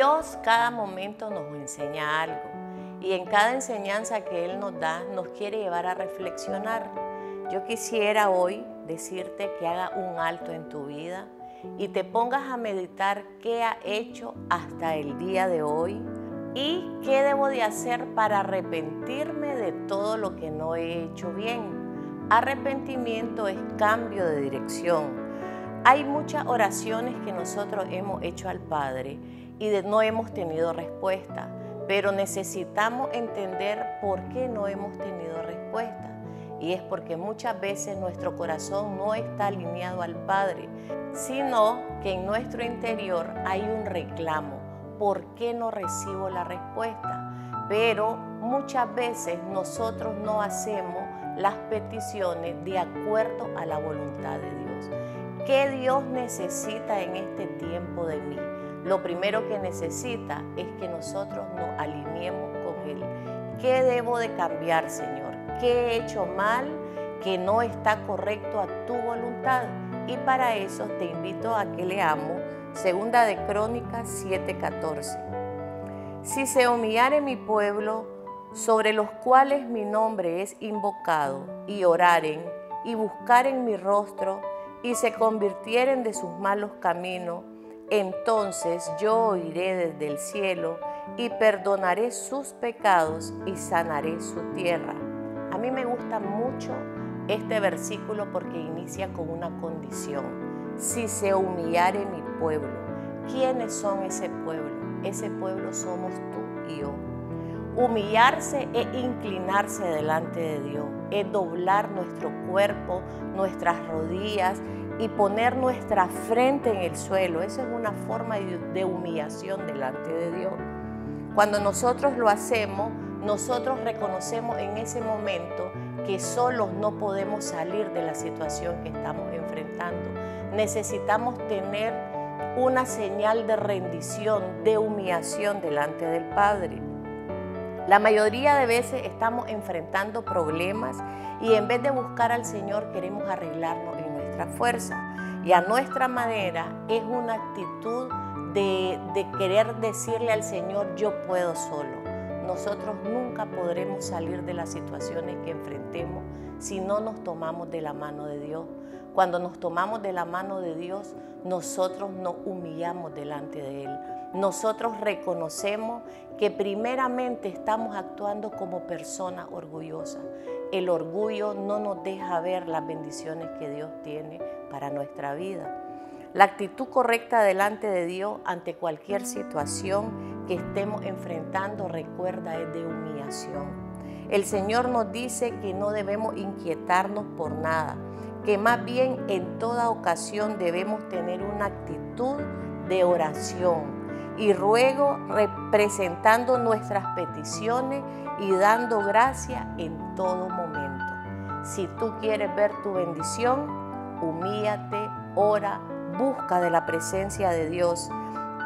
Dios cada momento nos enseña algo y en cada enseñanza que Él nos da nos quiere llevar a reflexionar. Yo quisiera hoy decirte que haga un alto en tu vida y te pongas a meditar qué ha hecho hasta el día de hoy y qué debo de hacer para arrepentirme de todo lo que no he hecho bien. Arrepentimiento es cambio de dirección. Hay muchas oraciones que nosotros hemos hecho al Padre y no hemos tenido respuesta, pero necesitamos entender por qué no hemos tenido respuesta. Y es porque muchas veces nuestro corazón no está alineado al Padre, sino que en nuestro interior hay un reclamo. ¿Por qué no recibo la respuesta? Pero muchas veces nosotros no hacemos las peticiones de acuerdo a la voluntad de Dios. ¿Qué Dios necesita en este tiempo de mí? Lo primero que necesita es que nosotros nos alineemos con Él. ¿Qué debo de cambiar, Señor? ¿Qué he hecho mal que no está correcto a tu voluntad? Y para eso te invito a que leamos Segunda de Crónicas 7:14. Si se humillare mi pueblo, sobre los cuales mi nombre es invocado, y oraren, y buscaren mi rostro, y se convirtieren de sus malos caminos, entonces yo oiré desde el cielo y perdonaré sus pecados y sanaré su tierra. A mí me gusta mucho este versículo porque inicia con una condición. Si se humillare mi pueblo, ¿quiénes son ese pueblo? Ese pueblo somos tú y yo. Humillarse es inclinarse delante de Dios, es doblar nuestro cuerpo, nuestras rodillas y poner nuestra frente en el suelo. Esa es una forma de humillación delante de Dios. Cuando nosotros lo hacemos, nosotros reconocemos en ese momento que solos no podemos salir de la situación que estamos enfrentando. Necesitamos tener una señal de rendición, de humillación delante del Padre. La mayoría de veces estamos enfrentando problemas y en vez de buscar al Señor queremos arreglarnos en fuerza. Y a nuestra manera es una actitud de, de querer decirle al Señor, yo puedo solo. Nosotros nunca podremos salir de las situaciones que enfrentemos si no nos tomamos de la mano de Dios. Cuando nos tomamos de la mano de Dios, nosotros nos humillamos delante de Él nosotros reconocemos que primeramente estamos actuando como personas orgullosas. El orgullo no nos deja ver las bendiciones que Dios tiene para nuestra vida. La actitud correcta delante de Dios ante cualquier situación que estemos enfrentando, recuerda, es de humillación. El Señor nos dice que no debemos inquietarnos por nada, que más bien en toda ocasión debemos tener una actitud de oración, y ruego representando nuestras peticiones y dando gracia en todo momento. Si tú quieres ver tu bendición, humíllate, ora, busca de la presencia de Dios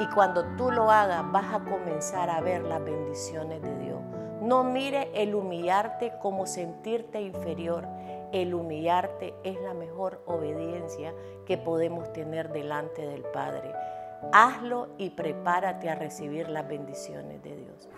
y cuando tú lo hagas vas a comenzar a ver las bendiciones de Dios. No mire el humillarte como sentirte inferior. El humillarte es la mejor obediencia que podemos tener delante del Padre. Hazlo y prepárate a recibir las bendiciones de Dios.